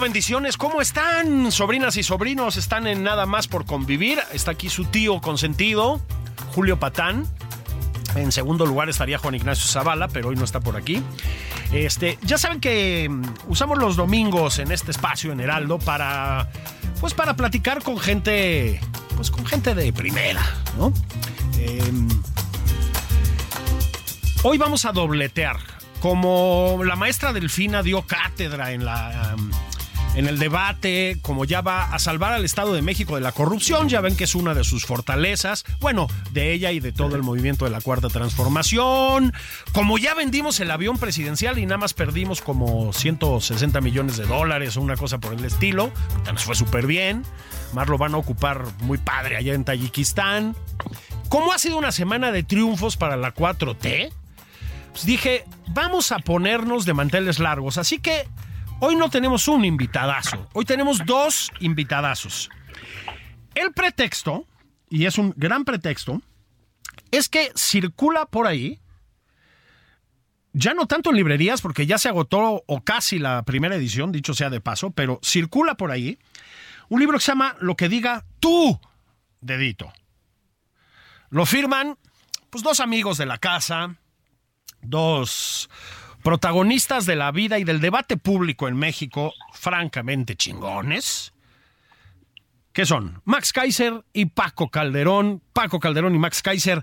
Bendiciones. ¿Cómo están, sobrinas y sobrinos? Están en nada más por convivir. Está aquí su tío consentido, Julio Patán. En segundo lugar estaría Juan Ignacio Zavala, pero hoy no está por aquí. Este, ya saben que mm, usamos los domingos en este espacio en Heraldo para pues para platicar con gente pues con gente de primera, ¿no? Em, hoy vamos a dobletear. Como la maestra Delfina dio cátedra en la en el debate, como ya va a salvar al Estado de México de la corrupción, ya ven que es una de sus fortalezas, bueno, de ella y de todo el movimiento de la Cuarta Transformación, como ya vendimos el avión presidencial y nada más perdimos como 160 millones de dólares o una cosa por el estilo, nos fue súper bien, más lo van a ocupar muy padre allá en Tayikistán. ¿Cómo ha sido una semana de triunfos para la 4T? Pues dije, vamos a ponernos de manteles largos, así que Hoy no tenemos un invitadazo, hoy tenemos dos invitadazos. El pretexto, y es un gran pretexto, es que circula por ahí, ya no tanto en librerías, porque ya se agotó o casi la primera edición, dicho sea de paso, pero circula por ahí un libro que se llama Lo que diga tú, dedito. Lo firman pues dos amigos de la casa, dos protagonistas de la vida y del debate público en México, francamente chingones. ¿Qué son? Max Kaiser y Paco Calderón. Paco Calderón y Max Kaiser.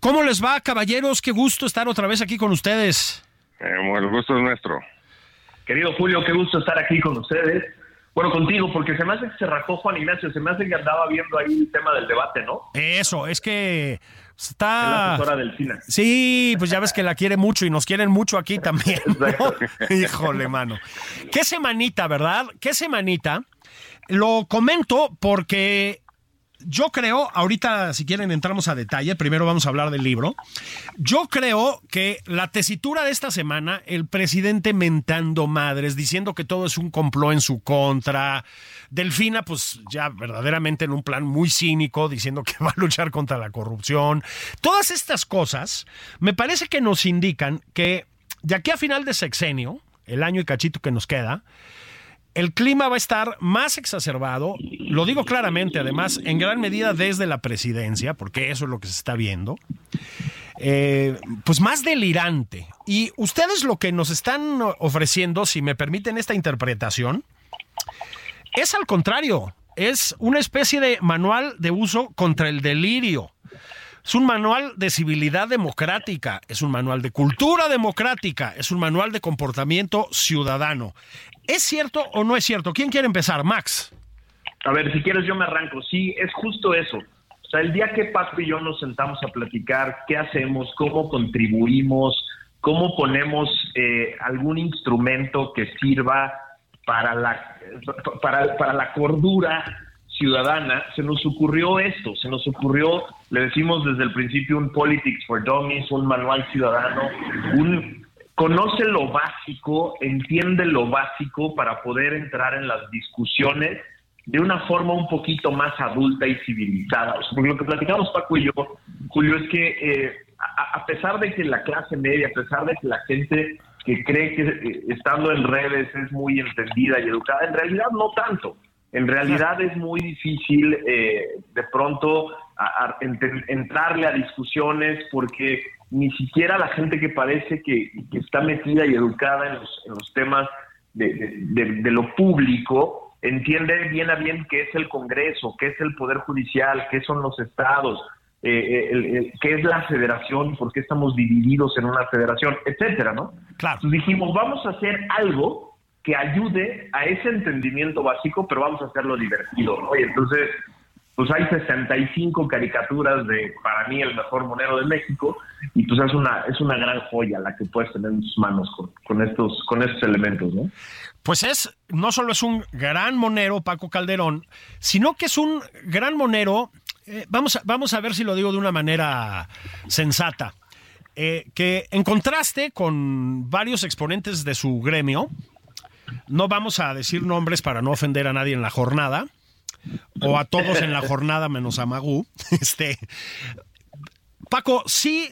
¿Cómo les va, caballeros? Qué gusto estar otra vez aquí con ustedes. Eh, bueno, el gusto es nuestro. Querido Julio, qué gusto estar aquí con ustedes. Bueno, contigo, porque se me hace que se rajó Juan Ignacio, se me hace que andaba viendo ahí el tema del debate, ¿no? Eso, es que está... La del. Sí, pues ya ves que la quiere mucho y nos quieren mucho aquí también. ¿no? Híjole, mano. Qué semanita, ¿verdad? Qué semanita. Lo comento porque yo creo, ahorita si quieren entramos a detalle, primero vamos a hablar del libro. Yo creo que la tesitura de esta semana, el presidente mentando madres, diciendo que todo es un complot en su contra, Delfina pues ya verdaderamente en un plan muy cínico, diciendo que va a luchar contra la corrupción, todas estas cosas me parece que nos indican que de aquí a final de sexenio, el año y cachito que nos queda, el clima va a estar más exacerbado, lo digo claramente, además, en gran medida desde la presidencia, porque eso es lo que se está viendo, eh, pues más delirante. Y ustedes lo que nos están ofreciendo, si me permiten esta interpretación, es al contrario, es una especie de manual de uso contra el delirio. Es un manual de civilidad democrática, es un manual de cultura democrática, es un manual de comportamiento ciudadano. ¿Es cierto o no es cierto? ¿Quién quiere empezar? Max. A ver, si quieres yo me arranco. Sí, es justo eso. O sea, el día que Paco y yo nos sentamos a platicar qué hacemos, cómo contribuimos, cómo ponemos eh, algún instrumento que sirva para la, para, para la cordura ciudadana, se nos ocurrió esto, se nos ocurrió, le decimos desde el principio, un Politics for Dummies, un manual ciudadano, un conoce lo básico, entiende lo básico para poder entrar en las discusiones de una forma un poquito más adulta y civilizada. porque lo que platicamos Paco y yo, Julio, es que eh, a, pesar de que la clase media, a pesar de que la gente que cree que eh, estando en redes es muy entendida y educada, en realidad no tanto. En realidad es muy difícil eh, de pronto entrarle a discusiones porque ni siquiera la gente que parece que, está metida y educada en los, temas de, lo público entiende bien a bien qué es el Congreso, qué es el Poder Judicial, qué son los estados, eh, eh, qué es la federación, por qué estamos divididos en una federación, etcétera, ¿no? Claro. Entonces dijimos, vamos a hacer algo que ayude a ese entendimiento básico, pero vamos a hacerlo divertido, ¿no? Y entonces, pues hay 65 caricaturas de, para mí, el mejor monero de México, y pues es una, es una gran joya la que puedes tener en tus manos con, con estos, con estos elementos, ¿no? Pues es, no solo es un gran monero, Paco Calderón, sino que es un gran monero, eh, vamos, a, vamos a ver si lo digo de una manera sensata, eh, que en contraste con varios exponentes de su gremio, no vamos a decir nombres para no ofender a nadie en la jornada, o a todos en la jornada menos a Magú, este, Paco, sí,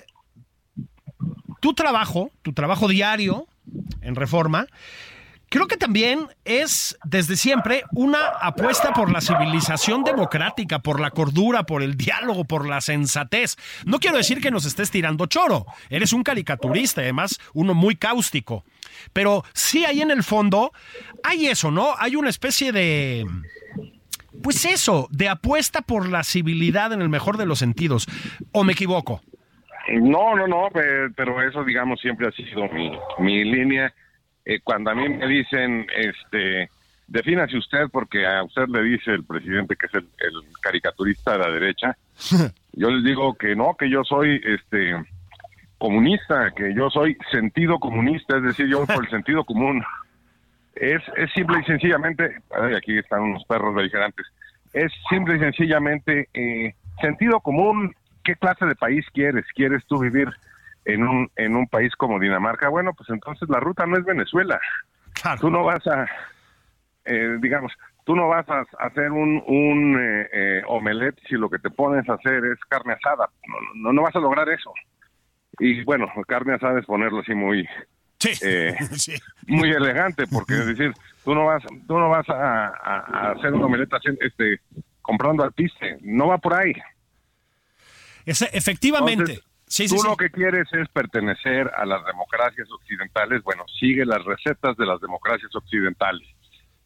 tu trabajo, tu trabajo diario en Reforma, Creo que también es desde siempre una apuesta por la civilización democrática, por la cordura, por el diálogo, por la sensatez. No quiero decir que nos estés tirando choro. Eres un caricaturista, además uno muy cáustico. Pero sí hay en el fondo, hay eso, ¿no? Hay una especie de... Pues eso, de apuesta por la civilidad en el mejor de los sentidos. ¿O me equivoco? No, no, no, pero eso, digamos, siempre ha sido mi, mi línea eh, cuando a mí me dicen, este, defínase usted porque a usted le dice el presidente que es el, caricaturista de la derecha, yo les digo que no, que yo soy, este, comunista, que yo soy sentido comunista, es decir, yo por el sentido común. Es, es simple y sencillamente, aquí están unos perros beligerantes, es simple y sencillamente eh, sentido común, ¿qué clase de país quieres? ¿Quieres tú vivir en un, en un país como Dinamarca, bueno, pues entonces la ruta no es Venezuela. Tú no vas a, eh, digamos, tú no vas a hacer un, un eh, eh, omelette si lo que te pones a hacer es carne asada. No, no, vas a lograr eso. Y bueno, carne asada es ponerlo así muy, muy elegante, porque es decir, tú no vas, tú no vas a, hacer un omelette este, comprando al piste. No va por ahí. efectivamente. Tú lo que quieres es pertenecer a las democracias occidentales. Bueno, sigue las recetas de las democracias occidentales.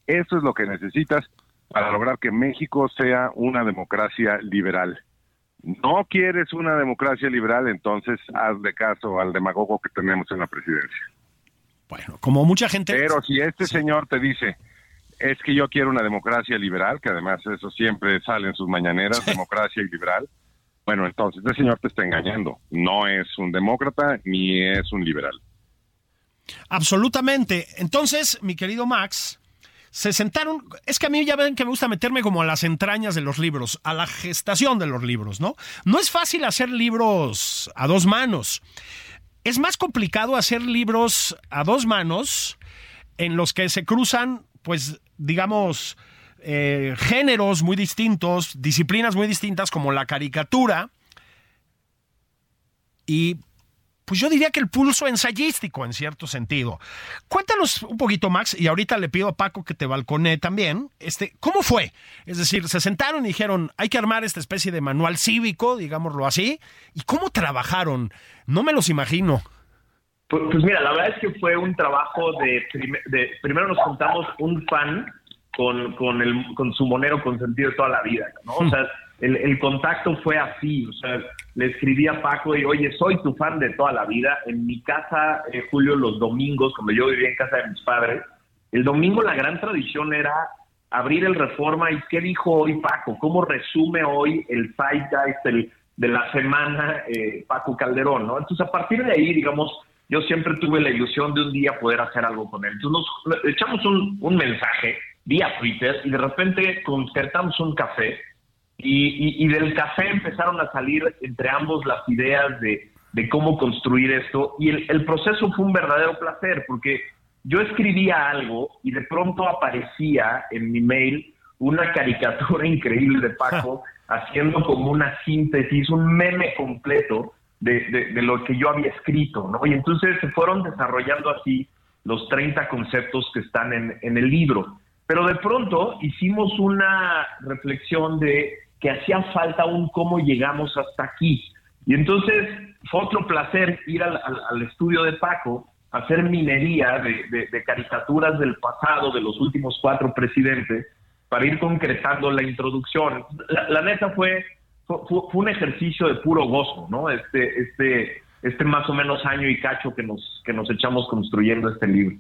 Eso es lo que necesitas para lograr que México sea una democracia liberal. No quieres una democracia liberal, entonces haz de caso al demagogo que tenemos en la presidencia. Bueno, como mucha gente. Pero si este señor te dice, es que yo quiero una democracia liberal, que además eso siempre sale en sus mañaneras, democracia y liberal, bueno, entonces este señor te está engañando. No es un demócrata ni es un liberal. Absolutamente. Entonces, mi querido Max, se sentaron. Es que a mí ya ven que me gusta meterme como a las entrañas de los libros, a la gestación de los libros, ¿no? No es fácil hacer libros a dos manos. Es más complicado hacer libros a dos manos en los que se cruzan, pues, digamos, eh, géneros muy distintos, disciplinas muy distintas como la caricatura y pues yo diría que el pulso ensayístico en cierto sentido. Cuéntanos un poquito, Max, y ahorita le pido a Paco que te balcone también. Este, ¿Cómo fue? Es decir, se sentaron y dijeron, hay que armar esta especie de manual cívico, digámoslo así. ¿Y cómo trabajaron? No me los imagino. Pues, pues mira, la verdad es que fue un trabajo de, de primero nos juntamos un fan con, con, el, con su monero consentido toda la vida, ¿no? O sea, el, el, contacto fue así, o sea, le escribí a Paco y, oye, soy tu fan de toda la vida. En mi casa, eh, Julio, los domingos, cuando yo vivía en casa de mis padres, el domingo la gran tradición era abrir el Reforma y qué dijo hoy Paco, cómo resume hoy el zeitgeist de la semana eh, Paco Calderón, ¿no? Entonces, a partir de ahí, digamos, yo siempre tuve la ilusión de un día poder hacer algo con él. Entonces, nos echamos un, un mensaje vía Twitter y de repente concertamos un café y, del café empezaron a salir entre ambos las ideas de, cómo construir esto y el, proceso fue un verdadero placer porque yo escribía algo y de pronto aparecía en mi mail una caricatura increíble de Paco haciendo como una síntesis, un meme completo de, lo que yo había escrito, ¿no? Y entonces se fueron desarrollando así los 30 conceptos que están en, en el libro. Pero de pronto hicimos una reflexión de hacía falta un cómo llegamos hasta aquí. Y entonces fue otro placer ir al, estudio de Paco, hacer minería de, caricaturas del pasado, de los últimos cuatro presidentes, para ir concretando la introducción. La, neta fue, fue, un ejercicio de puro gozo, ¿no? Este, este, este más o menos año y cacho que nos, que nos echamos construyendo este libro.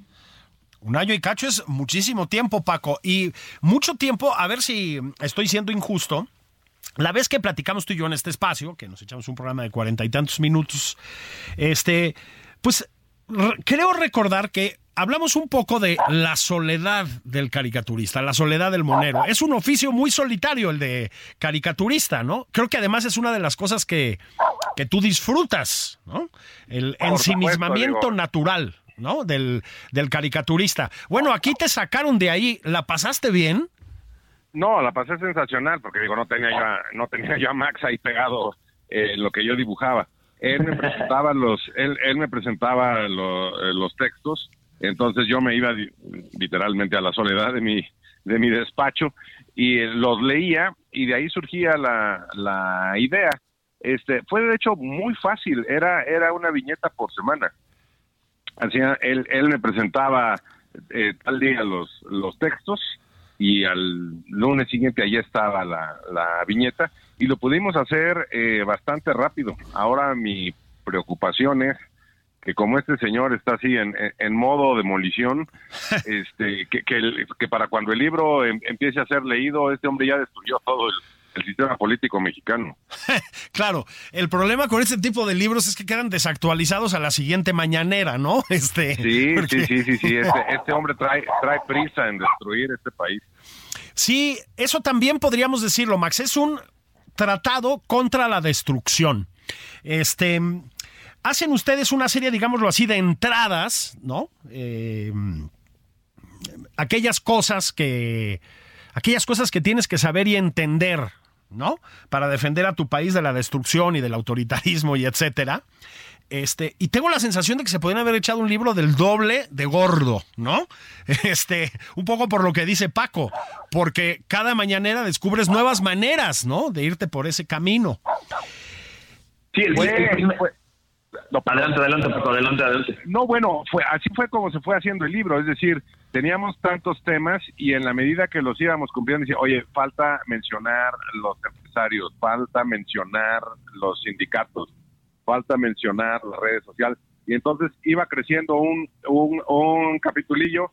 Un año y cacho es muchísimo tiempo, Paco. Y mucho tiempo, a ver si estoy siendo injusto. La vez que platicamos tú y yo en este espacio, que nos echamos un programa de cuarenta y tantos minutos, este, pues creo recordar que hablamos un poco de la soledad del caricaturista, la soledad del monero. Es un oficio muy solitario el de caricaturista, ¿no? Creo que además es una de las cosas que, que tú disfrutas, ¿no? El ensimismamiento natural, ¿no? Del, del caricaturista. Bueno, aquí te sacaron de ahí. ¿La pasaste bien? No, la pasé sensacional, porque digo, no tenía yo, no tenía yo a Max ahí pegado eh, lo que yo dibujaba. Él me presentaba los, él, él me presentaba eh, los textos, entonces yo me iba literalmente a la soledad de mi, de mi despacho y eh, los leía y de ahí surgía la, la idea. Este, fue de hecho muy fácil, era, era una viñeta por semana. Hacía, él, él me presentaba tal día los, los textos y al lunes siguiente allí estaba la, la viñeta y lo pudimos hacer eh, bastante rápido. Ahora mi preocupación es que como este señor está así en, en modo demolición, este, que, que, que, para cuando el libro em, empiece a ser leído, este hombre ya destruyó todo el, el sistema político mexicano. claro, el problema con este tipo de libros es que quedan desactualizados a la siguiente mañanera, ¿no? Este, sí, sí, sí, sí, sí, este, este, hombre trae, trae prisa en destruir este país. Sí, eso también podríamos decirlo, Max, es un tratado contra la destrucción. Este, hacen ustedes una serie, digámoslo así, de entradas, ¿no? Eh, aquellas cosas que aquellas cosas que tienes que saber y entender, ¿no? Para defender a tu país de la destrucción y del autoritarismo y etcétera. Este, y tengo la sensación de que se podrían haber echado un libro del doble de gordo, ¿no? Este, un poco por lo que dice Paco, porque cada mañanera descubres nuevas maneras, ¿no? De irte por ese camino. Sí, el, adelante, adelante, Paco, adelante, adelante. No, bueno, fue así fue como se fue haciendo el libro, es decir, teníamos tantos temas y en la medida que los íbamos cumpliendo, decía, oye, falta mencionar los empresarios, falta mencionar los sindicatos, falta mencionar las redes sociales. Y entonces iba creciendo un, un, un capitulillo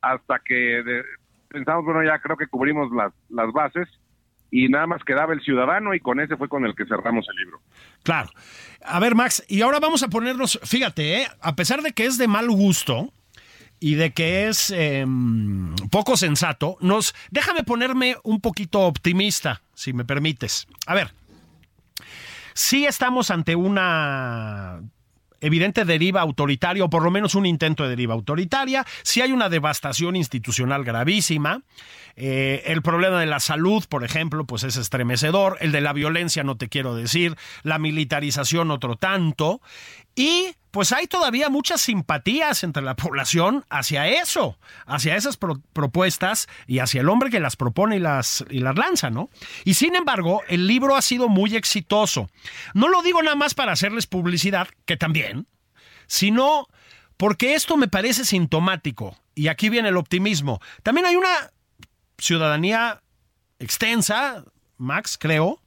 hasta que pensamos, bueno, ya creo que cubrimos las, las bases y nada más quedaba el ciudadano y con ese fue con el que cerramos el libro. Claro. A ver, Max, y ahora vamos a ponernos, fíjate, ¿eh? a pesar de que es de mal gusto, y de que es em, poco sensato, nos déjame ponerme un poquito optimista, si me permites. A ver, sí estamos ante una evidente deriva autoritaria, o por lo menos un intento de deriva autoritaria, si hay una devastación institucional gravísima, eh, el problema de la salud, por ejemplo, pues es estremecedor, el de la violencia no te quiero decir, la militarización otro tanto, y pues hay todavía muchas simpatías entre la población hacia eso, hacia esas propuestas y hacia el hombre que las propone y las, y las lanza, ¿no? Y sin embargo, el libro ha sido muy exitoso. No lo digo nada más para hacerles publicidad, que también, sino porque esto me parece sintomático. Y aquí viene el optimismo. También hay una ciudadanía extensa, Max, creo,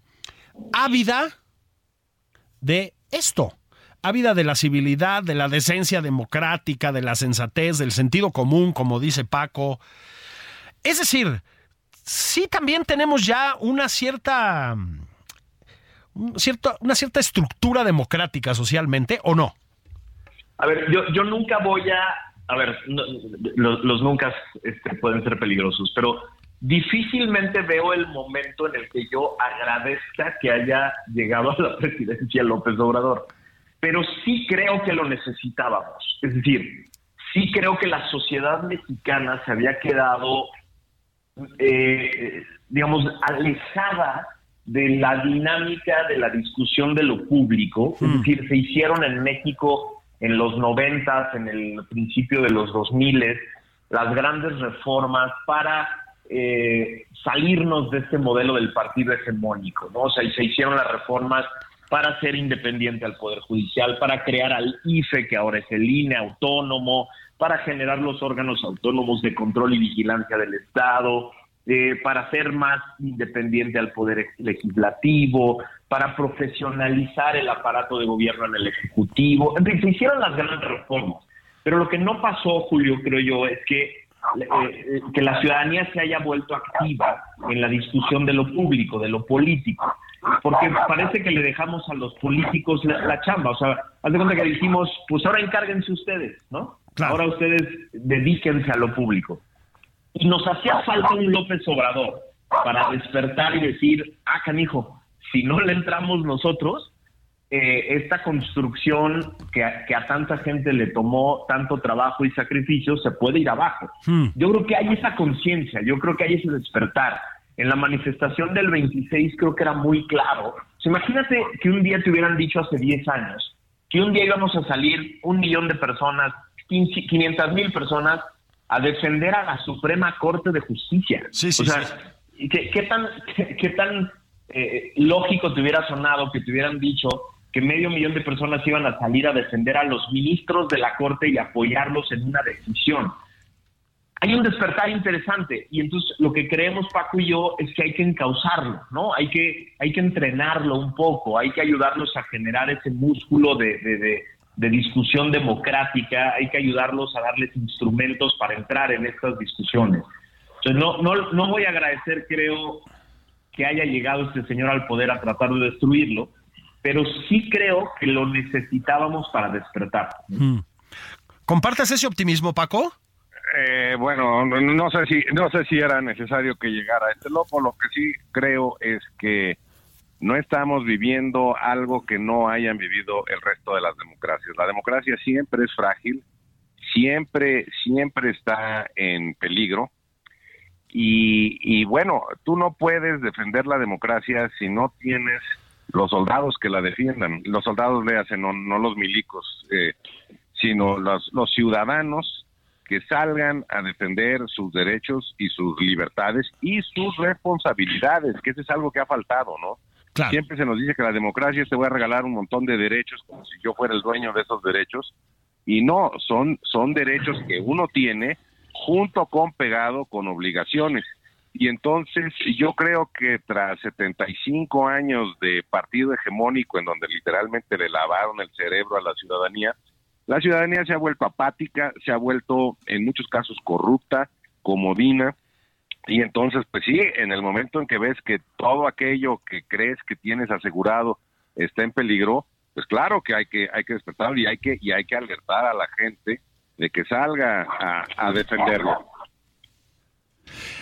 ávida de esto ávida de la civilidad, de la decencia democrática, de la sensatez, del sentido común, como dice Paco. Es decir, sí también tenemos ya una cierta, una cierta estructura democrática socialmente, ¿o no? A ver, yo, nunca voy a... A ver, los, nunca este, pueden ser peligrosos, pero difícilmente veo el momento en el que yo agradezca que haya llegado a la presidencia López Obrador pero sí creo que lo necesitábamos. Es decir, sí creo que la sociedad mexicana se había quedado, eh, digamos, alejada de la dinámica de la discusión de lo público. Es hmm. decir, se hicieron en México en los noventas, en el principio de los dos miles, las grandes reformas para eh, salirnos de este modelo del partido hegemónico, ¿no? O sea, y se hicieron las reformas para ser independiente al Poder Judicial, para crear al IFE, que ahora es el INE autónomo, para generar los órganos autónomos de control y vigilancia del Estado, eh, para ser más independiente al poder legislativo, para profesionalizar el aparato de gobierno en el ejecutivo. En fin, se hicieron las grandes reformas. Pero lo que no pasó, Julio, creo yo, es que eh, que la ciudadanía se haya vuelto activa en la discusión de lo público, de lo político porque parece que le dejamos a los políticos la, chamba. O sea, haz de cuenta que dijimos, pues ahora encárguense ustedes, ¿no? Ahora ustedes dedíquense a lo público. Y nos hacía falta un López Obrador para despertar y decir, ah, canijo, si no le entramos nosotros, eh, esta construcción que a, que a, tanta gente le tomó tanto trabajo y sacrificio se puede ir abajo. Hmm. Yo creo que hay esa conciencia, yo creo que hay ese despertar en la manifestación del 26 creo que era muy claro. imagínate que un día te hubieran dicho hace 10 años que un día íbamos a salir un millón de personas, 500 mil personas, a defender a la Suprema Corte de Justicia. Sí, sí, o sea, ¿qué, tan, qué, tan eh, lógico te hubiera sonado que te hubieran dicho que medio millón de personas iban a salir a defender a los ministros de la Corte y apoyarlos en una decisión? Hay un despertar interesante y entonces lo que creemos Paco y yo es que hay que encauzarlo, ¿no? Hay que, hay que entrenarlo un poco, hay que ayudarlos a generar ese músculo de, de, discusión democrática, hay que ayudarlos a darles instrumentos para entrar en estas discusiones. Entonces no, no, no voy a agradecer, creo, que haya llegado este señor al poder a tratar de destruirlo, pero sí creo que lo necesitábamos para despertar. Hmm. ¿Compartes ese optimismo, Paco? Eh, bueno, no sé si no sé si era necesario que llegara este loco. Lo que sí creo es que no estamos viviendo algo que no hayan vivido el resto de las democracias. La democracia siempre es frágil, siempre siempre está en peligro. Y, y bueno, tú no puedes defender la democracia si no tienes los soldados que la defiendan. Los soldados, le hacen, no, no los milicos, eh, sino los, los ciudadanos que salgan a defender sus derechos y sus libertades y sus responsabilidades, que eso es algo que ha faltado, ¿no? Siempre se nos dice que la democracia te voy a regalar un montón de derechos como si yo fuera el dueño de esos derechos y no, son, son derechos que uno tiene junto con pegado con obligaciones. Y entonces yo creo que tras 75 años de partido hegemónico en donde literalmente le lavaron el cerebro a la ciudadanía, la ciudadanía se ha vuelto apática, se ha vuelto en muchos casos corrupta, comodina, y entonces, pues sí, en el momento en que ves que todo aquello que crees que tienes asegurado está en peligro, pues claro que hay que hay que despertar y hay que y hay que alertar a la gente de que salga a, a defenderlo.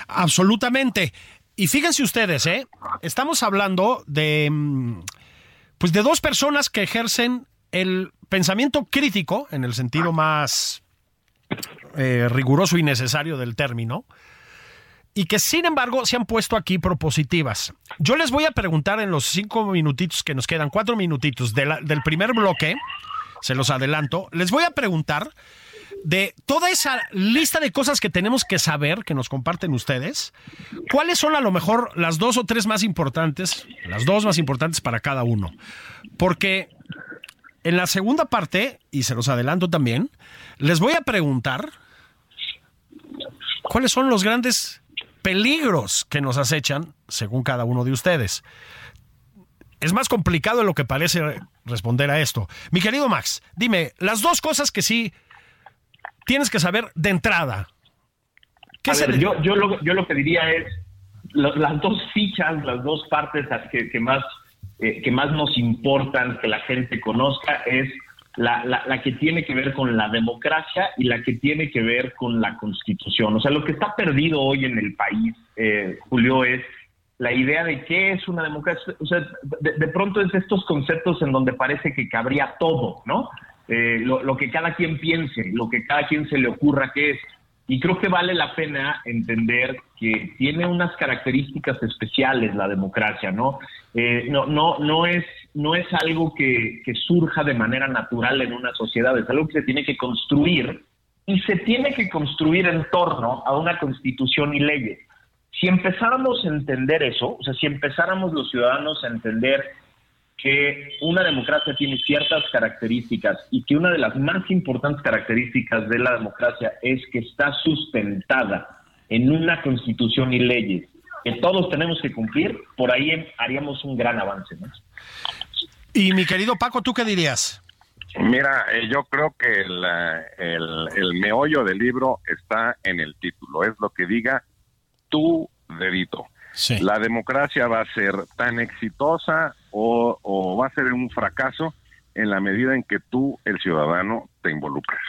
Absolutamente. Y fíjense ustedes, ¿eh? Estamos hablando de mm, pues de dos personas que ejercen el pensamiento crítico, en el sentido más eh, riguroso y necesario del término, y que sin embargo se han puesto aquí propositivas. Yo les voy a preguntar en los cinco minutitos que nos quedan, cuatro minutitos del primer bloque, se los adelanto, les voy a preguntar de toda esa lista de cosas que tenemos que saber, que nos comparten ustedes, ¿cuáles son a lo mejor las dos o tres más importantes, las dos más importantes para cada uno? Porque en la segunda parte, y se los adelanto también, les voy a preguntar cuáles son los grandes peligros que nos acechan según cada uno de ustedes. Es más complicado de lo que parece responder a esto. Mi querido Max, dime, las dos cosas que sí tienes que saber de entrada. ¿Qué yo, yo, lo, yo lo que diría es, las dos fichas, las dos partes que, que más eh, que más nos importan que la gente conozca es la, la, que tiene que ver con la democracia y la que tiene que ver con la constitución. O sea, lo que está perdido hoy en el país, eh, Julio, es la idea de qué es una democracia. O sea, de, pronto es estos conceptos en donde parece que cabría todo, ¿no? Eh, lo, lo, que cada quien piense, lo que cada quien se le ocurra que es. Y creo que vale la pena entender que tiene unas características especiales la democracia, ¿no? Eh, no, no, no es, no es algo que, que surja de manera natural en una sociedad, es algo que se tiene que construir y se tiene que construir en torno a una constitución y leyes. Si empezáramos a entender eso, o sea, si empezáramos los ciudadanos a entender que una democracia tiene ciertas características y que una de las más importantes características de la democracia es que está sustentada en una constitución y leyes que todos tenemos que cumplir, por ahí haríamos un gran avance. ¿no? Y mi querido Paco, ¿tú qué dirías? Mira, eh, yo creo que el, el, meollo del libro está en el título, es lo que diga tu dedito. La democracia va a ser tan exitosa o, o va a ser un fracaso en la medida en que tú, el ciudadano, te involucras.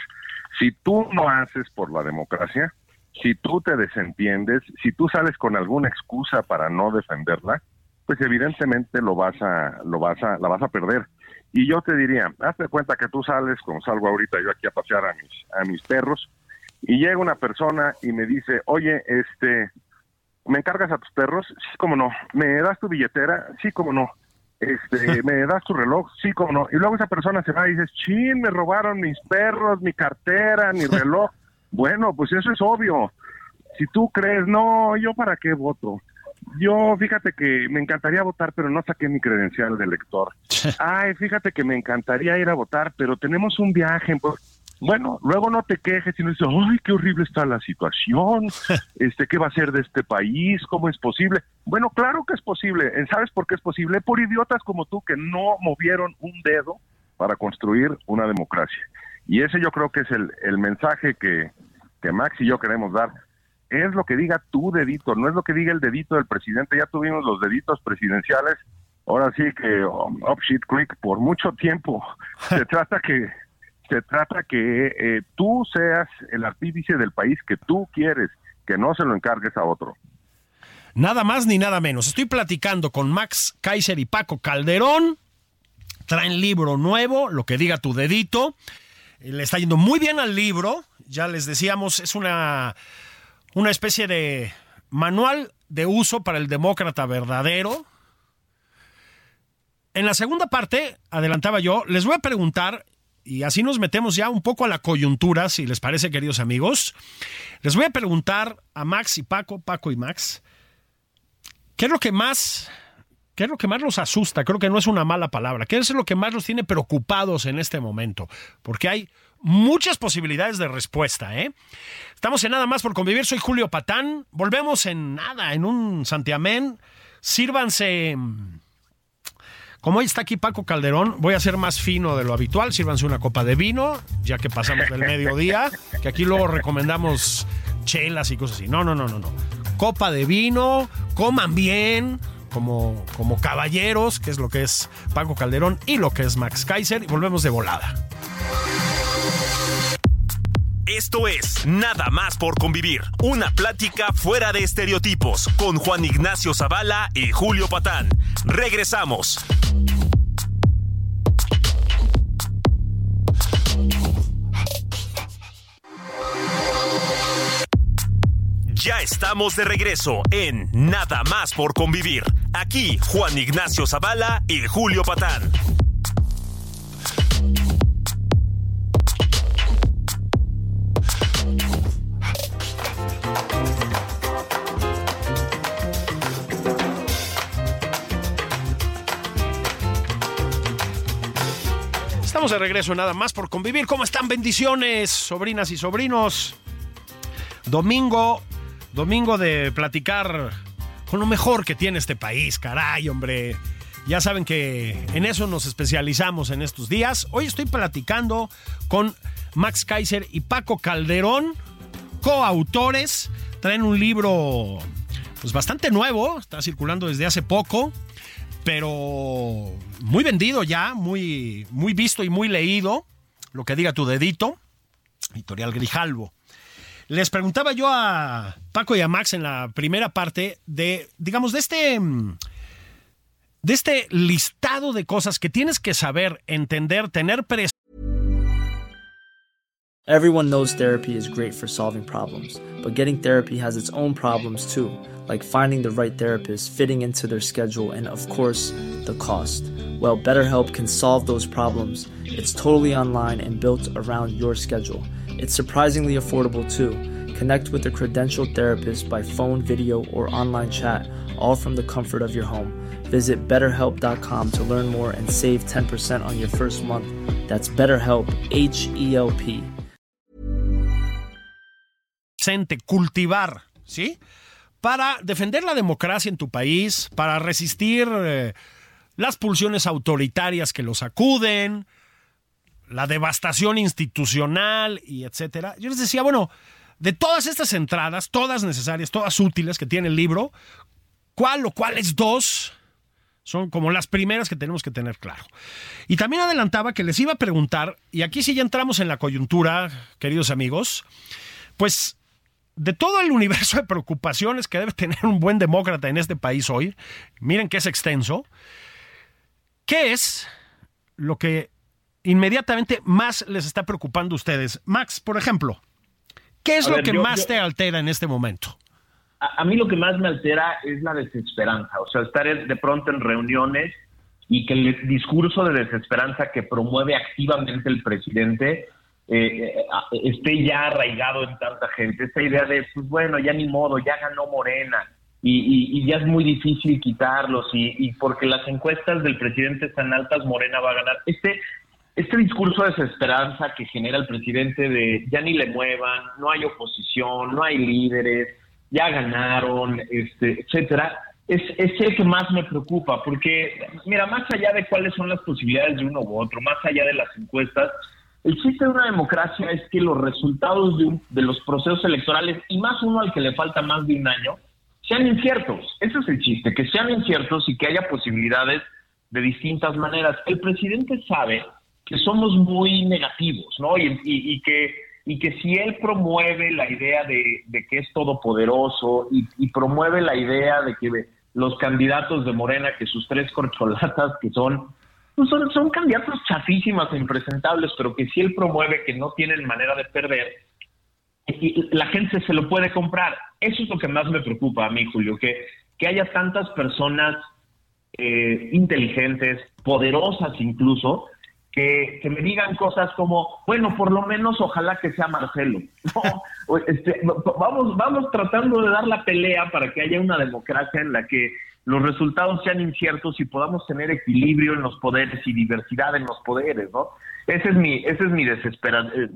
Si tú no haces por la democracia, si tú te desentiendes, si tú sales con alguna excusa para no defenderla, pues evidentemente lo vas a, lo vas a, la vas a perder. Y yo te diría, hazte cuenta que tú sales, como salgo ahorita yo aquí a pasear a mis, a mis perros, y llega una persona y me dice, oye, este, ¿me encargas a tus perros? Sí, como no. ¿Me das tu billetera? Sí, como no. Este, ¿me das tu reloj? Sí, como no. Y luego esa persona se va y dice, chin, me robaron mis perros, mi cartera, mi reloj. Bueno, pues eso es obvio. Si tú crees, no, ¿yo para qué voto? Yo, fíjate que me encantaría votar, pero no saqué mi credencial de elector. Ay, fíjate que me encantaría ir a votar, pero tenemos un viaje. Bueno, luego no te quejes y no dices, ay, qué horrible está la situación, este, ¿qué va a ser de este país? ¿Cómo es posible? Bueno, claro que es posible. ¿Sabes por qué es posible? Por idiotas como tú que no movieron un dedo para construir una democracia. Y ese yo creo que es el, el mensaje que, que Max y yo queremos dar es lo que diga tu dedito, no es lo que diga el dedito del presidente. Ya tuvimos los deditos presidenciales, ahora sí que um, up shit creek por mucho tiempo. se trata que se trata que eh, tú seas el artífice del país que tú quieres, que no se lo encargues a otro. Nada más ni nada menos. Estoy platicando con Max Kaiser y Paco Calderón. Traen libro nuevo, lo que diga tu dedito. Le está yendo muy bien al libro. Ya les decíamos, es una una especie de manual de uso para el demócrata verdadero. En la segunda parte, adelantaba yo, les voy a preguntar, y así nos metemos ya un poco a la coyuntura, si les parece, queridos amigos, les voy a preguntar a Max y Paco, Paco y Max, ¿qué es lo que más... ¿Qué es lo que más los asusta? Creo que no es una mala palabra. ¿Qué es lo que más los tiene preocupados en este momento? Porque hay muchas posibilidades de respuesta, ¿eh? Estamos en Nada más por convivir. Soy Julio Patán. Volvemos en nada, en un santiamén. Sírvanse. Como hoy está aquí Paco Calderón, voy a ser más fino de lo habitual. Sírvanse una copa de vino, ya que pasamos del mediodía, que aquí luego recomendamos chelas y cosas así. No, no, no, no, no. Copa de vino, coman bien, como, como caballeros, que es lo que es Paco Calderón y lo que es Max Kaiser, y volvemos de volada. Esto es Nada más por convivir, una plática fuera de estereotipos con Juan Ignacio Zavala y Julio Patán. Regresamos. Ya estamos de regreso en Nada más por convivir. Aquí Juan Ignacio Zavala y Julio Patán. Estamos de regreso nada más por convivir. ¿Cómo están? Bendiciones, sobrinas y sobrinos. Domingo, domingo de platicar con lo mejor que tiene este país, caray, hombre. Ya saben que en eso nos especializamos en estos días. Hoy estoy platicando con Max Kaiser y Paco Calderón, coautores. Traen un libro pues bastante nuevo, está circulando desde hace poco pero muy vendido ya, muy, muy visto y muy leído, lo que diga tu dedito, editorial Grijalvo. Les preguntaba yo a Paco y a Max en la primera parte de, digamos, de este, de este listado de cosas que tienes que saber, entender, tener presente. Everyone knows therapy is great for solving problems, but getting therapy has its own problems too. like finding the right therapist, fitting into their schedule, and of course, the cost. Well, BetterHelp can solve those problems. It's totally online and built around your schedule. It's surprisingly affordable too. Connect with a credentialed therapist by phone, video, or online chat, all from the comfort of your home. Visit betterhelp.com to learn more and save 10% on your first month. That's BetterHelp, H E L P. Cultivar ¿sí? Para defender la democracia en tu país, para resistir eh, las pulsiones autoritarias que los acuden, la devastación institucional y etcétera. Yo les decía, bueno, de todas estas entradas, todas necesarias, todas útiles que tiene el libro, ¿cuál o cuáles dos son como las primeras que tenemos que tener claro? Y también adelantaba que les iba a preguntar, y aquí sí ya entramos en la coyuntura, queridos amigos, pues de todo el universo de preocupaciones que debe tener un buen demócrata en este país hoy, miren que es extenso, ¿qué es lo que inmediatamente más les está preocupando a ustedes? Max, por ejemplo, ¿qué es A lo ver, que yo- más yo- te altera en este momento? a, mí lo que más me altera es la desesperanza, o sea, estar de pronto en reuniones y que el discurso de desesperanza que promueve activamente el presidente eh, eh, esté ya arraigado en tanta gente. Esta idea de, pues bueno, ya ni modo, ya ganó Morena y, y- y ya es muy difícil quitarlos y, y porque las encuestas del presidente están altas, Morena va a ganar. Este, este discurso de desesperanza que genera el presidente de ya ni le muevan, no hay oposición, no hay líderes, ya ganaron, este, etcétera, es, es el que más me preocupa, porque, mira, más allá de cuáles son las posibilidades de uno u otro, más allá de las encuestas, el chiste de una democracia es que los resultados de, un- de los procesos electorales, y más uno al que le falta más de un año, sean inciertos. Ese es el chiste, que sean inciertos y que haya posibilidades de distintas maneras. El presidente sabe que somos muy negativos, ¿no? Y, y- y que, y que si él promueve la idea de, de que es todopoderoso y, y promueve la idea de que los candidatos de Morena, que sus tres corcholatas, que son, pues son, son candidatos chafísimas e impresentables, pero que si él promueve que no tienen manera de perder, y la gente se lo puede comprar. Eso es lo que más me preocupa a mí, Julio, que, que haya tantas personas eh, inteligentes, poderosas incluso, que, que me digan cosas como, bueno, por lo menos ojalá que sea Marcelo. No, este, vamos, vamos tratando de dar la pelea para que haya una democracia en la que los resultados sean inciertos y podamos tener equilibrio en los poderes y diversidad en los poderes, ¿no? Ese es mi, ese es mi, desespera, eh,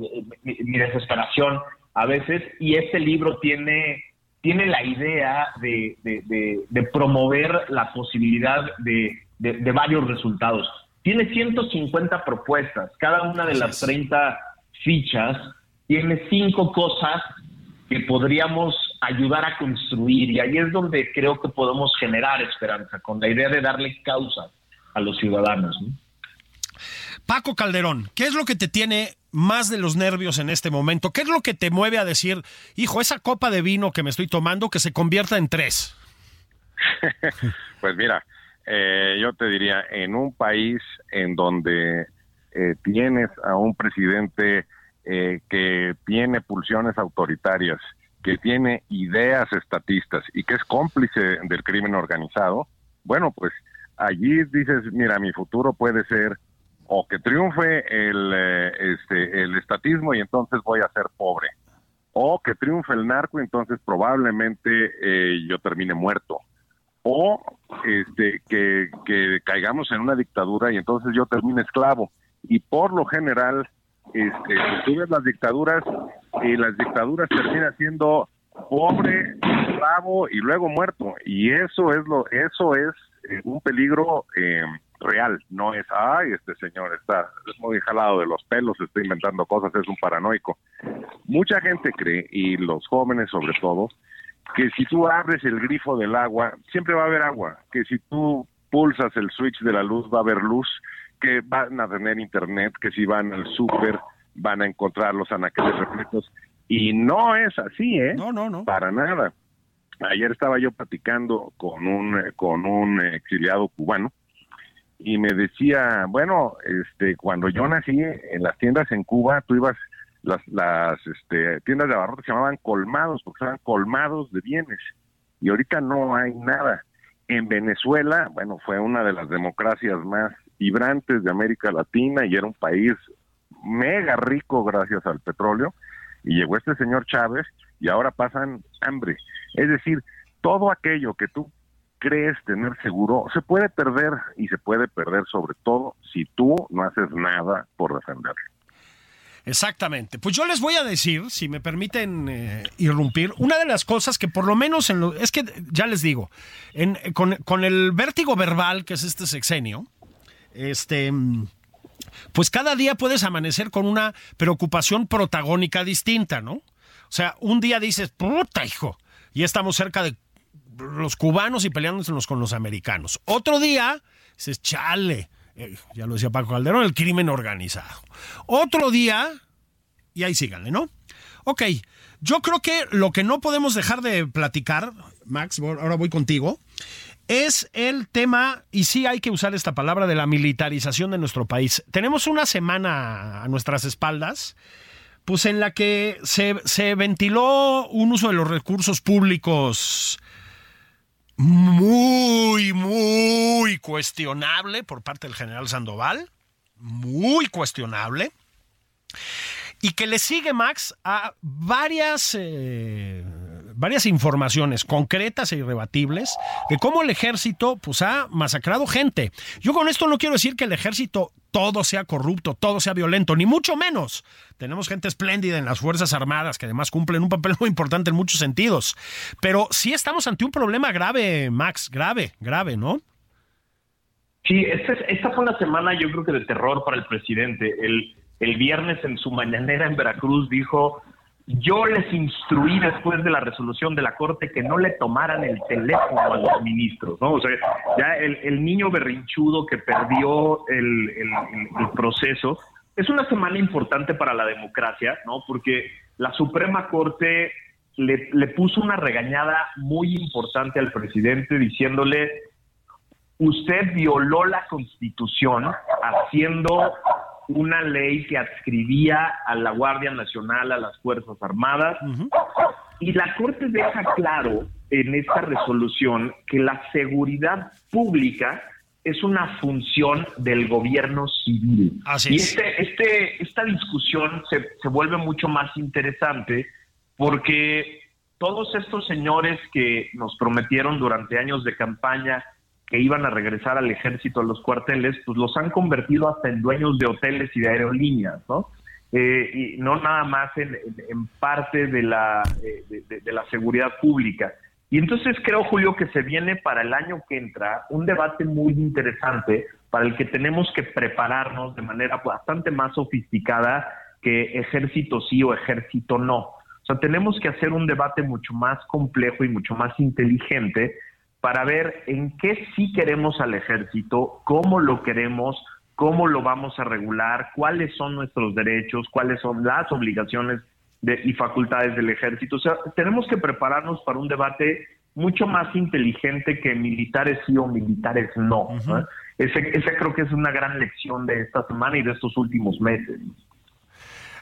mi, mi desesperación a veces y este libro tiene tiene la idea de, de- de- de promover la posibilidad de- de varios resultados. Tiene 150 propuestas, cada una de las 30 fichas tiene cinco cosas que podríamos ayudar a construir y ahí es donde creo que podemos generar esperanza, con la idea de darle causa a los ciudadanos. ¿no? Paco Calderón, ¿qué es lo que te tiene más de los nervios en este momento? ¿Qué es lo que te mueve a decir, hijo, esa copa de vino que me estoy tomando que se convierta en tres? Pues mira, eh, yo te diría, en un país en donde eh, tienes a un presidente eh, que tiene pulsiones autoritarias, que tiene ideas estatistas y que es cómplice del crimen organizado, bueno, pues allí dices, mira, mi futuro puede ser o que triunfe el, eh, este, el estatismo y entonces voy a ser pobre, o que triunfe el narco y entonces probablemente eh, yo termine muerto o este, que, que caigamos en una dictadura y entonces yo termine esclavo. Y por lo general, este, si tú ves las dictaduras, y las dictaduras terminan siendo pobre, esclavo y luego muerto. Y eso es lo, eso es eh, un peligro eh, real. No es, ay, este señor está muy jalado de los pelos, está inventando cosas, es un paranoico. Mucha gente cree, y los jóvenes sobre todo, que si tú abres el grifo del agua, siempre va a haber agua, que si tú pulsas el switch de la luz va a haber luz, que van a tener internet, que si van al súper van a encontrar los anaqueles repletos. Y no es así, ¿eh? No, no, no. Para nada. Ayer estaba yo platicando con un, eh, con un exiliado cubano y me decía, bueno, este, cuando yo nací en las tiendas en Cuba, tú ibas las, las este, tiendas de abarrotes se llamaban colmados, porque estaban colmados de bienes. Y ahorita no hay nada. En Venezuela, bueno, fue una de las democracias más vibrantes de América Latina y era un país mega rico gracias al petróleo. Y llegó este señor Chávez y ahora pasan hambre. Es decir, todo aquello que tú crees tener seguro se puede perder y se puede perder sobre todo si tú no haces nada por defenderlo. Exactamente. Pues yo les voy a decir, si me permiten eh, irrumpir, una de las cosas que por lo menos en lo, es que ya les digo, con, con, el vértigo verbal que es este sexenio, este, pues cada día puedes amanecer con una preocupación protagónica distinta, ¿no? O sea, un día dices, puta hijo, y estamos cerca de los cubanos y peleándonos con los americanos. Otro día dices, chale, eh, ya lo decía Paco Calderón, el crimen organizado. Otro día, y ahí síganle, ¿no? Ok, yo creo que lo que no podemos dejar de platicar, Max, ahora voy contigo, es el tema, y sí hay que usar esta palabra, de la militarización de nuestro país. Tenemos una semana a nuestras espaldas, pues en la que se, se ventiló un uso de los recursos públicos muy, muy cuestionable por parte del general Sandoval, muy cuestionable, y que le sigue Max a varias, eh, varias informaciones concretas e irrebatibles de cómo el ejército pues, ha masacrado gente. Yo con esto no quiero decir que el ejército todo sea corrupto, todo sea violento, ni mucho menos. Tenemos gente espléndida en las Fuerzas Armadas que además cumplen un papel muy importante en muchos sentidos. Pero sí estamos ante un problema grave, Max, grave, grave, ¿no? Sí, esta, fue una semana yo creo que de terror para el presidente. El, el viernes en su mañanera en Veracruz dijo, yo les instruí después de la resolución de la Corte que no le tomaran el teléfono a los ministros, ¿no? O sea, ya el, niño berrinchudo que perdió el, el, proceso, es una semana importante para la democracia, ¿no? Porque la Suprema Corte le, le puso una regañada muy importante al presidente diciéndole, usted violó la constitución haciendo una ley que adscribía a la Guardia Nacional, a las Fuerzas Armadas, y la Corte deja claro en esta resolución que la seguridad pública es una función del gobierno civil. y este, este, esta discusión se, se vuelve mucho más interesante porque todos estos señores que nos prometieron durante años de campaña que iban a regresar al ejército, a los cuarteles, pues los han convertido hasta en dueños de hoteles y de aerolíneas, ¿no? Eh, y no nada más en, parte de la, eh, de, la seguridad pública. Y entonces creo, Julio, que se viene para el año que entra un debate muy interesante para el que tenemos que prepararnos de manera bastante más sofisticada que ejército sí o ejército no. O sea, tenemos que hacer un debate mucho más complejo y mucho más inteligente para ver en qué sí queremos al ejército, cómo lo queremos, cómo lo vamos a regular, cuáles son nuestros derechos, cuáles son las obligaciones y facultades del ejército. O sea, tenemos que prepararnos para un debate mucho más inteligente que militares sí o militares no. esa ese creo que es una gran lección de esta semana y de estos últimos meses.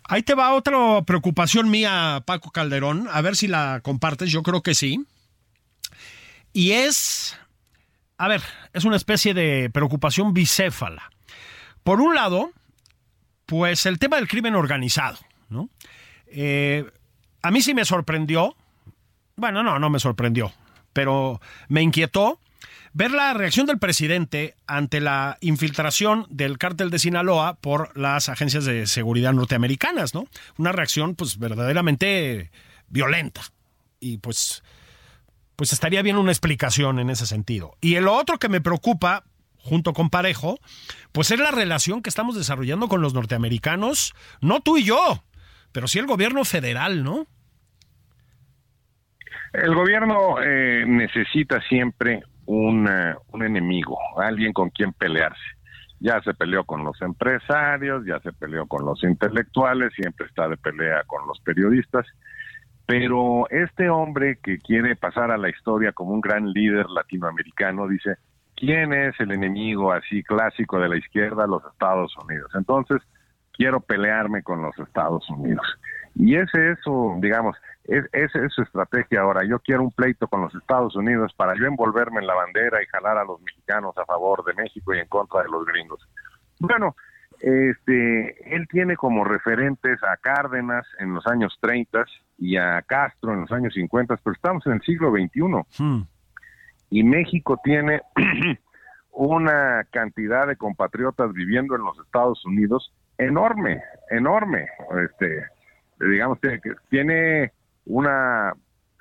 Ahí te va otra preocupación mía, Paco Calderón, a ver si la compartes, yo creo que sí. Y es, a ver, es una especie de preocupación bicéfala. Por un lado, pues el tema del crimen organizado, ¿no? Eh, a mí sí me sorprendió, bueno, no, no me sorprendió, pero me inquietó ver la reacción del presidente ante la infiltración del cártel de Sinaloa por las agencias de seguridad norteamericanas, ¿no? Una reacción pues verdaderamente violenta y pues pues estaría bien una explicación en ese sentido. Y el otro que me preocupa, junto con Parejo, pues es la relación que estamos desarrollando con los norteamericanos, no tú y yo, pero sí el gobierno federal, ¿no? El gobierno eh, necesita siempre un enemigo, alguien con quien pelearse. Ya se peleó con los empresarios, ya se peleó con los intelectuales, siempre está de pelea con los periodistas pero este hombre que quiere pasar a la historia como un gran líder latinoamericano dice, ¿quién es el enemigo así clásico de la izquierda? Los Estados Unidos. Entonces, quiero pelearme con los Estados Unidos. Y ese es su, digamos, es, esa es su estrategia ahora. Yo quiero un pleito con los Estados Unidos para yo envolverme en la bandera y jalar a los mexicanos a favor de México y en contra de los gringos. Bueno, este, él tiene como referentes a Cárdenas en los años 30 y a Castro en los años 50, pero estamos en el siglo XXI. Hmm. Y México tiene una cantidad de compatriotas viviendo en los Estados Unidos enorme, enorme. Este, digamos que tiene una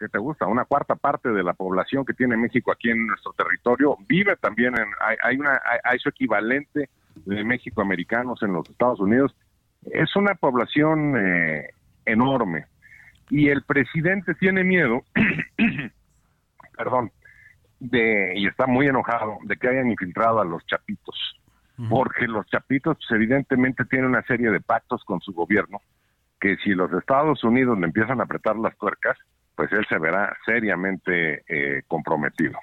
que te gusta, una cuarta parte de la población que tiene México aquí en nuestro territorio vive también en hay, una hay, su equivalente de México americanos en los Estados Unidos. Es una población eh, enorme y el presidente tiene miedo, perdón, de y está muy enojado de que hayan infiltrado a los chapitos, porque los chapitos pues, evidentemente tienen una serie de pactos con su gobierno que si los Estados Unidos le empiezan a apretar las tuercas, pues él se verá seriamente eh, comprometido.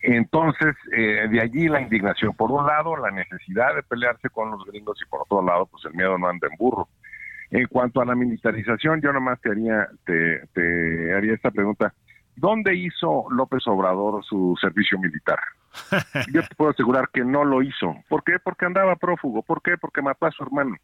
Entonces, eh, de allí la indignación. Por un lado, la necesidad de pelearse con los gringos y por otro lado, pues el miedo no anda en burro. En cuanto a la militarización, yo nomás te haría, te, te haría esta pregunta. ¿Dónde hizo López Obrador su servicio militar? Yo te puedo asegurar que no lo hizo. ¿Por qué? Porque andaba prófugo. ¿Por qué? Porque mató a su hermano.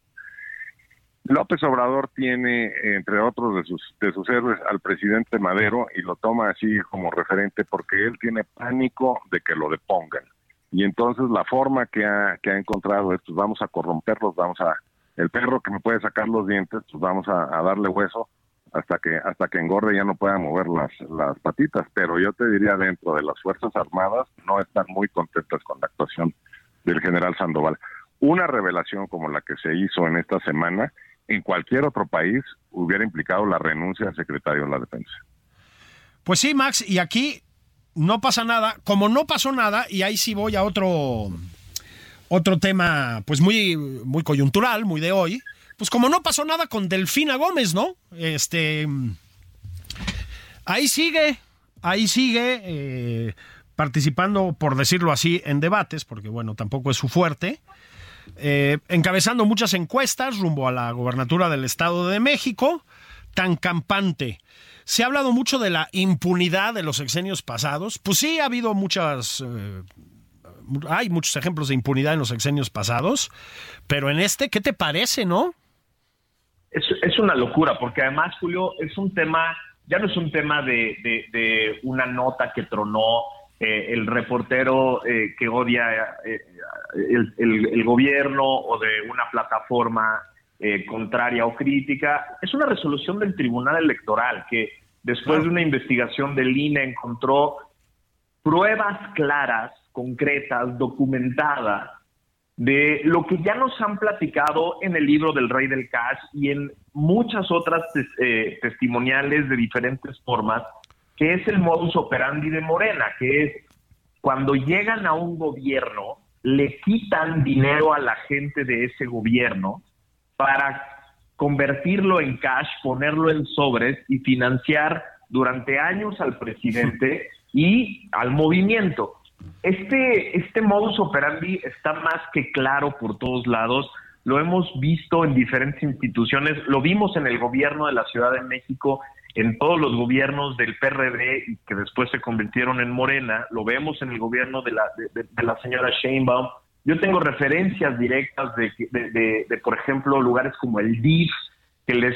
López Obrador tiene, entre otros de sus, de sus héroes, al presidente Madero y lo toma así como referente porque él tiene pánico de que lo depongan. Y entonces la forma que ha, que ha encontrado es, pues vamos a corromperlos, vamos a, el perro que me puede sacar los dientes, pues vamos a, darle hueso hasta que hasta que engorde ya no pueda mover las, las patitas. Pero yo te diría, dentro de las Fuerzas Armadas no están muy contentas con la actuación del general Sandoval. Una revelación como la que se hizo en esta semana en cualquier otro país hubiera implicado la renuncia del secretario de la Defensa. Pues sí, Max, y aquí no pasa nada. Como no pasó nada, y ahí sí voy a otro, otro tema, pues muy, muy coyuntural, muy de hoy. Pues como no pasó nada con Delfina Gómez, ¿no? Este. Ahí sigue, ahí sigue, eh, participando, por decirlo así, en debates, porque bueno, tampoco es su fuerte. Eh, encabezando muchas encuestas rumbo a la gobernatura del Estado de México, tan campante. Se ha hablado mucho de la impunidad de los sexenios pasados. Pues sí, ha habido muchas... Eh, hay muchos ejemplos de impunidad en los sexenios pasados, pero en este, ¿qué te parece, no? Es, una locura, porque además, Julio, es un tema, ya no es un tema de una nota que tronó eh, el reportero eh, que odia eh, el, gobierno o de una plataforma contraria o crítica. Es una resolución del Tribunal Electoral que después de una investigación del INE encontró pruebas claras, concretas, documentadas de lo que ya nos han platicado en el libro del Rey del Cash y en muchas otras testimoniales de diferentes formas que es el modus operandi de Morena, que es cuando llegan a un gobierno, le quitan dinero a la gente de ese gobierno para convertirlo en cash, ponerlo en sobres y financiar durante años al presidente y al movimiento. Este, este modus operandi está más que claro por todos lados. Lo hemos visto en diferentes instituciones, lo vimos en el gobierno de la Ciudad de México en todos los gobiernos del PRD y que después se convirtieron en Morena, lo vemos en el gobierno de la, de, la señora Sheinbaum. Yo tengo referencias directas de, de, por ejemplo, lugares como el DIF, que les,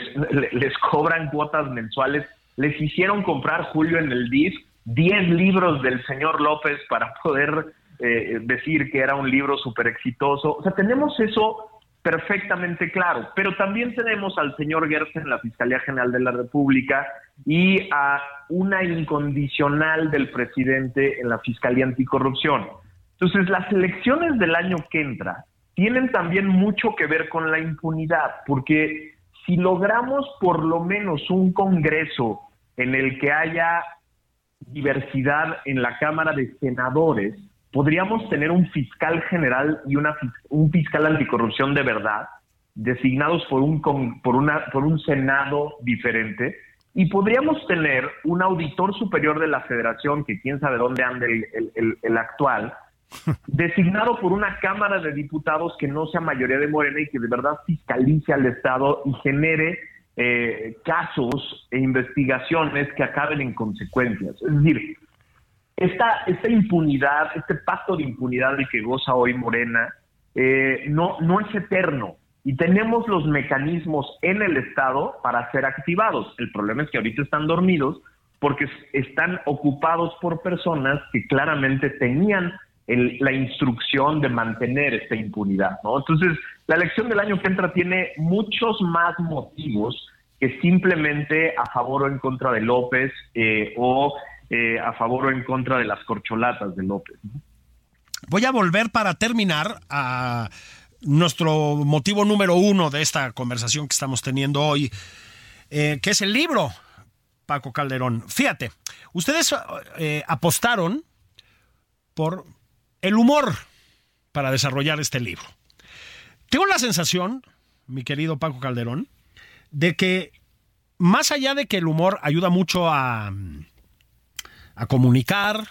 les cobran cuotas mensuales. Les hicieron comprar, Julio, en el DIF 10 libros del señor López para poder eh, decir que era un libro súper exitoso. O sea, tenemos eso perfectamente claro. Pero también tenemos al señor Gersen en la Fiscalía General de la República y a una incondicional del presidente en la Fiscalía Anticorrupción. Entonces, las elecciones del año que entra tienen también mucho que ver con la impunidad, porque si logramos por lo menos un Congreso en el que haya diversidad en la Cámara de Senadores, podríamos tener un fiscal general y una, un fiscal anticorrupción de verdad, designados por un, por, una, por un Senado diferente, y podríamos tener un auditor superior de la federación, que quién sabe dónde anda el, el, actual, designado por una Cámara de Diputados que no sea mayoría de Morena y que de verdad fiscalice al Estado y genere eh, casos e investigaciones que acaben en consecuencias. Es decir, esta, esta impunidad, este pacto de impunidad del que goza hoy Morena, eh, no, no es eterno y tenemos los mecanismos en el Estado para ser activados. El problema es que ahorita están dormidos porque están ocupados por personas que claramente tenían la instrucción de mantener esta impunidad, ¿no? Entonces, la elección del año que entra tiene muchos más motivos que simplemente a favor o en contra de López eh, o eh, a favor o en contra de las corcholatas de López. Voy a volver para terminar a nuestro motivo número uno de esta conversación que estamos teniendo hoy, eh, que es el libro, Paco Calderón. Fíjate, ustedes apostaron por el humor para desarrollar este libro. Tengo la sensación, mi querido Paco Calderón, de que más allá de que el humor ayuda mucho a, a comunicar,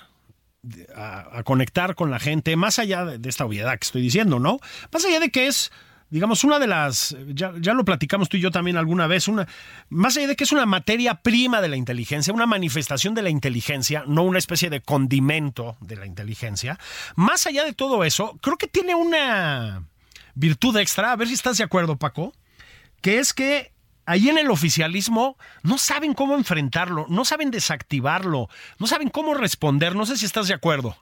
a, conectar con la gente, más allá de, esta obviedad que estoy diciendo, ¿no? Más allá de que es, digamos, una de las, ya, ya, lo platicamos tú y yo también alguna vez, una, más allá de que es una materia prima de la inteligencia, una manifestación de la inteligencia, no una especie de condimento de la inteligencia, más allá de todo eso, creo que tiene una virtud extra, a ver si estás de acuerdo, Paco, que es que ahí en el oficialismo no saben cómo enfrentarlo, no saben desactivarlo, no saben cómo responder. No sé si estás de acuerdo.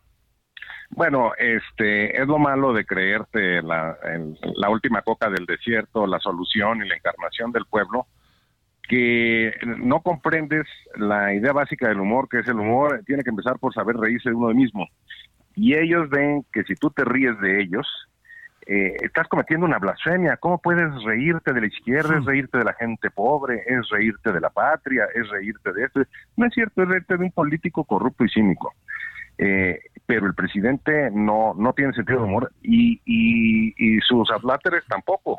Bueno, este es lo malo de creerte la, la última coca del desierto, la solución y la encarnación del pueblo, que no comprendes la idea básica del humor, que es el humor tiene que empezar por saber reírse de uno mismo. Y ellos ven que si tú te ríes de ellos, eh, estás cometiendo una blasfemia. ¿Cómo puedes reírte de la izquierda? Es reírte de la gente pobre, es reírte de la patria, es reírte de esto. No es cierto, es reírte de un político corrupto y cínico. Eh, pero el presidente no, no tiene sentido de humor y, y, sus adláteres tampoco.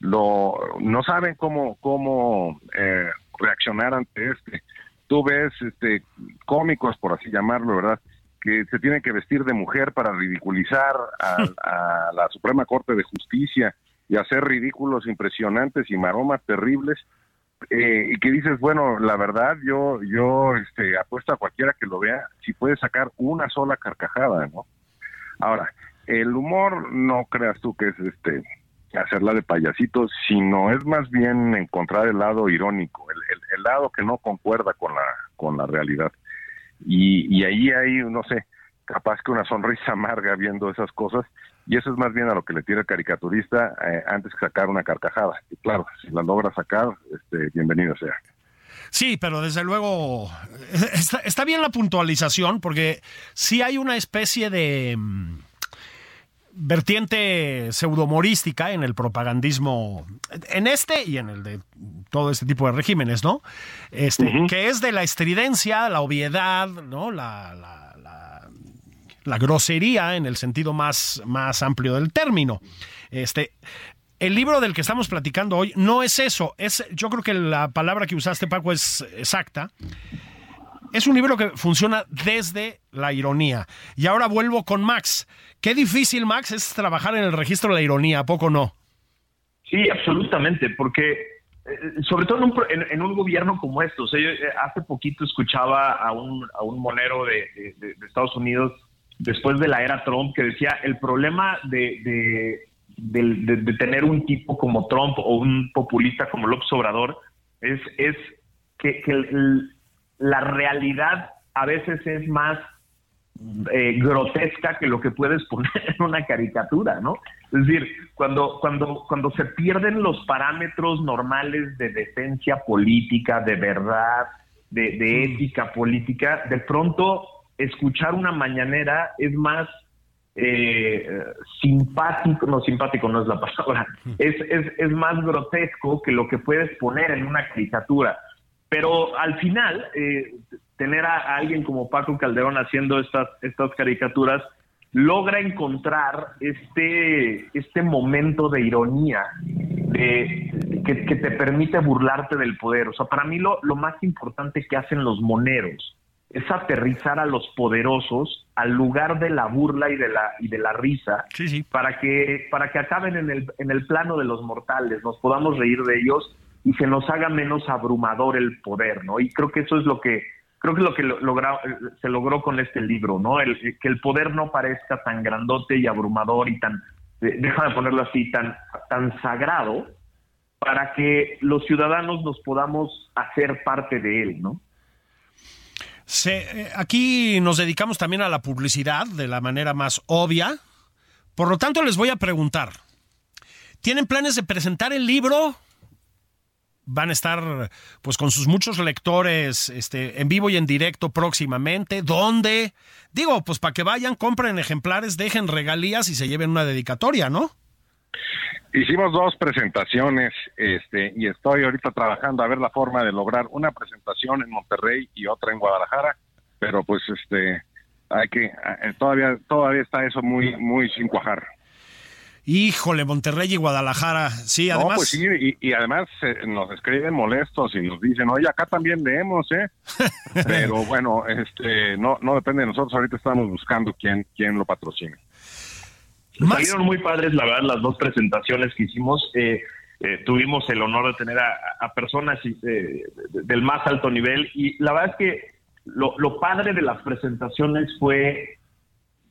Lo, no saben cómo, cómo eh, reaccionar ante este. Tú ves este, cómicos, por así llamarlo, ¿verdad? Que se tiene que vestir de mujer para ridiculizar a, la Suprema Corte de Justicia y hacer ridículos impresionantes y maromas terribles eh, y que dices bueno la verdad yo yo este apuesto a cualquiera que lo vea si puede sacar una sola carcajada no ahora el humor no creas tú que es este hacerla de payasito sino es más bien encontrar el lado irónico el, el lado que no concuerda con la con la realidad y, ahí hay, no sé, capaz que una sonrisa amarga viendo esas cosas, y eso es más bien a lo que le tira el caricaturista eh, antes que sacar una carcajada. Y claro, si la logra sacar, este, bienvenido sea. Sí, pero desde luego está, está, bien la puntualización porque sí hay una especie de mm, vertiente pseudomorística en el propagandismo, en este y en el de todo este tipo de regímenes, ¿no? Este, que es de la estridencia, la obviedad, ¿no? La, la, la, grosería en el sentido más, más amplio del término. Este, el libro del que estamos platicando hoy no es eso, es, yo creo que la palabra que usaste, Paco, es exacta es un libro que funciona desde la ironía. Y ahora vuelvo con Max. Qué difícil, Max, es trabajar en el registro de la ironía, ¿a poco no? Sí, absolutamente, porque eh, sobre todo en un, gobierno como estos. Eh, hace poquito escuchaba a un, un monero de, Estados Unidos después de la era Trump que decía el problema de, de, tener un tipo como Trump o un populista como López Obrador es, es que, que el, la realidad a veces es más eh, grotesca que lo que puedes poner en una caricatura, ¿no? Es decir, cuando, cuando, cuando se pierden los parámetros normales de decencia política, de verdad, de, ética política, de pronto escuchar una mañanera es más eh, simpático, no simpático no es la palabra, es, es, es más grotesco que lo que puedes poner en una caricatura. Pero al final, eh, tener a, alguien como Paco Calderón haciendo estas, estas caricaturas logra encontrar este, este momento de ironía que, te permite burlarte del poder. O sea, para mí lo, lo más importante que hacen los moneros es aterrizar a los poderosos al lugar de la burla y de la y de la risa para que para que acaben en el en el plano de los mortales nos podamos reír de ellos y se nos haga menos abrumador el poder, ¿no? Y creo que eso es lo que creo que lo que se logró con este libro, ¿no? El, que el poder no parezca tan grandote y abrumador y tan, eh, déjame ponerlo así, tan, tan sagrado, para que los ciudadanos nos podamos hacer parte de él, ¿no? Se, eh, aquí nos dedicamos también a la publicidad de la manera más obvia. Por lo tanto, les voy a preguntar, ¿tienen planes de presentar el libro? Van a estar pues con sus muchos lectores este, en vivo y en directo próximamente. ¿Dónde? Digo, pues para que vayan, compren ejemplares, dejen regalías y se lleven una dedicatoria, ¿no? Hicimos dos presentaciones este, y estoy ahorita trabajando a ver la forma de lograr una presentación en Monterrey y otra en Guadalajara, pero pues este hay que eh, todavía todavía está eso muy muy sin cuajar. Híjole, Monterrey y Guadalajara. Sí, además. No, pues sí, y, además eh, nos escriben molestos y nos dicen, oye, acá también leemos, ¿eh? Pero bueno, este, no, no depende de nosotros. Ahorita estamos buscando quién, quién lo patrocine. Salieron muy padres, la verdad, las dos presentaciones que hicimos. Eh, eh, tuvimos el honor de tener a, personas del más alto nivel y la verdad es que lo, lo padre de las presentaciones fue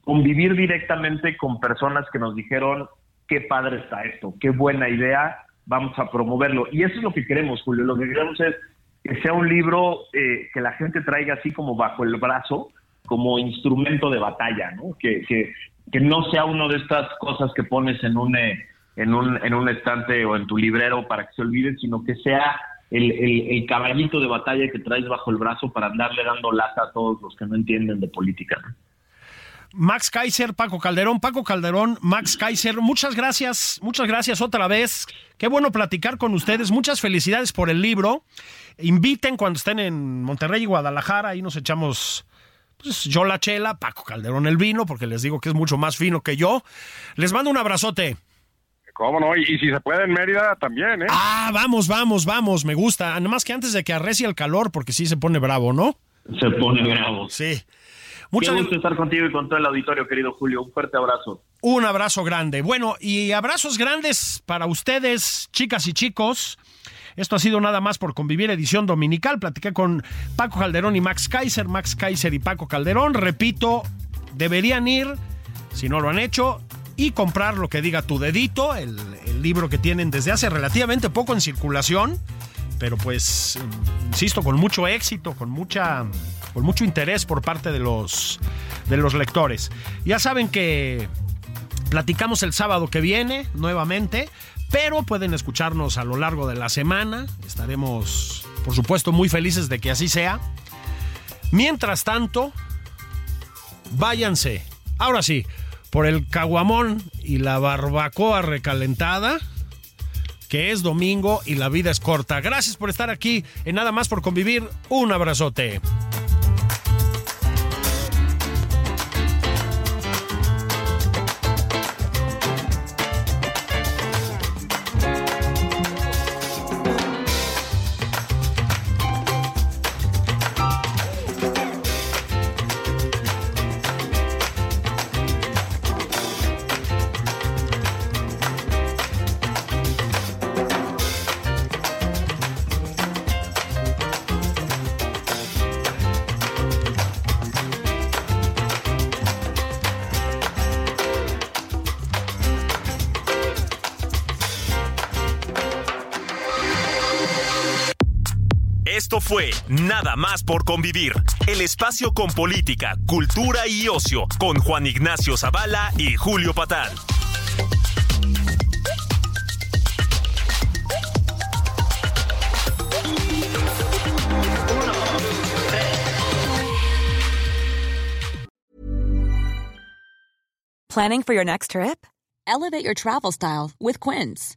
convivir directamente con personas que nos dijeron qué padre está esto, qué buena idea, vamos a promoverlo. Y eso es lo que queremos, Julio. Lo que queremos es que sea un libro eh, que la gente traiga así como bajo el brazo, como instrumento de batalla, ¿no? Que, que, que no sea uno de estas cosas que pones en un, eh, en, un, en un estante o en tu librero para que se olviden, sino que sea el, el, caballito de batalla que traes bajo el brazo para andarle dando lata a todos los que no entienden de política. ¿no? Max Kaiser, Paco Calderón, Paco Calderón, Max Kaiser, muchas gracias, muchas gracias otra vez. Qué bueno platicar con ustedes, muchas felicidades por el libro. Inviten cuando estén en Monterrey y Guadalajara, ahí nos echamos pues, yo la chela, Paco Calderón el vino, porque les digo que es mucho más fino que yo. Les mando un abrazote. ¿Cómo no? Y, si se puede en Mérida también, ¿eh? Ah, vamos, vamos, vamos, me gusta. Nada más que antes de que arrecie el calor, porque sí se pone bravo, ¿no? Se pone bravo. Sí. Muchas Qué gusto estar contigo y con todo el auditorio, querido Julio. Un fuerte abrazo. Un abrazo grande. Bueno, y abrazos grandes para ustedes, chicas y chicos. Esto ha sido nada más por convivir edición dominical. Platiqué con Paco Calderón y Max Kaiser, Max Kaiser y Paco Calderón. Repito, deberían ir, si no lo han hecho, y comprar lo que diga tu dedito, el, el libro que tienen desde hace relativamente poco en circulación pero pues, insisto, con mucho éxito, con mucha, con mucho interés por parte de los, de los lectores. Ya saben que platicamos el sábado que viene nuevamente, pero pueden escucharnos a lo largo de la semana. Estaremos, por supuesto, muy felices de que así sea. Mientras tanto, váyanse, ahora sí, por el caguamón y la barbacoa recalentada que es domingo y la vida es corta. Gracias por estar aquí en Nada más por convivir. Un abrazote. Fue Nada más por convivir, el espacio con política, cultura y ocio, con Juan Ignacio Zavala y Julio Patal. Planning for your next trip? Elevate your travel style with Quince.